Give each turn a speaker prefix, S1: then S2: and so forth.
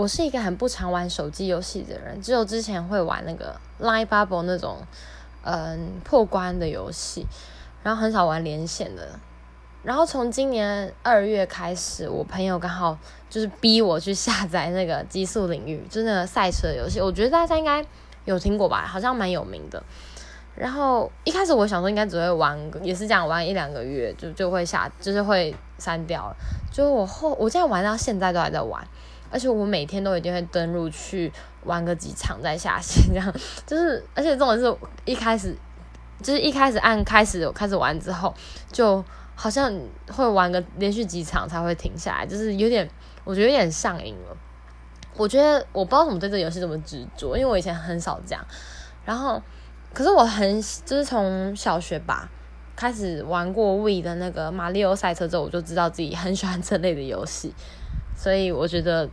S1: 我是一个很不常玩手机游戏的人，只有之前会玩那个 Line Bubble 那种嗯破关的游戏，然后很少玩连线的。然后从今年二月开始，我朋友刚好就是逼我去下载那个《极速领域》，就是那个赛车游戏。我觉得大家应该有听过吧，好像蛮有名的。然后一开始我想说应该只会玩，也是这样玩一两个月就就会下，就是会删掉了。就我后我现在玩到现在都还在玩，而且我每天都一定会登录去玩个几场再下线，这样就是而且这种是一开始就是一开始按开始开始玩之后就。好像会玩个连续几场才会停下来，就是有点，我觉得有点上瘾了。我觉得我不知道怎么对这游戏这么执着，因为我以前很少这样。然后，可是我很就是从小学吧开始玩过 w e 的那个马里奥赛车之后，我就知道自己很喜欢这类的游戏。所以我觉得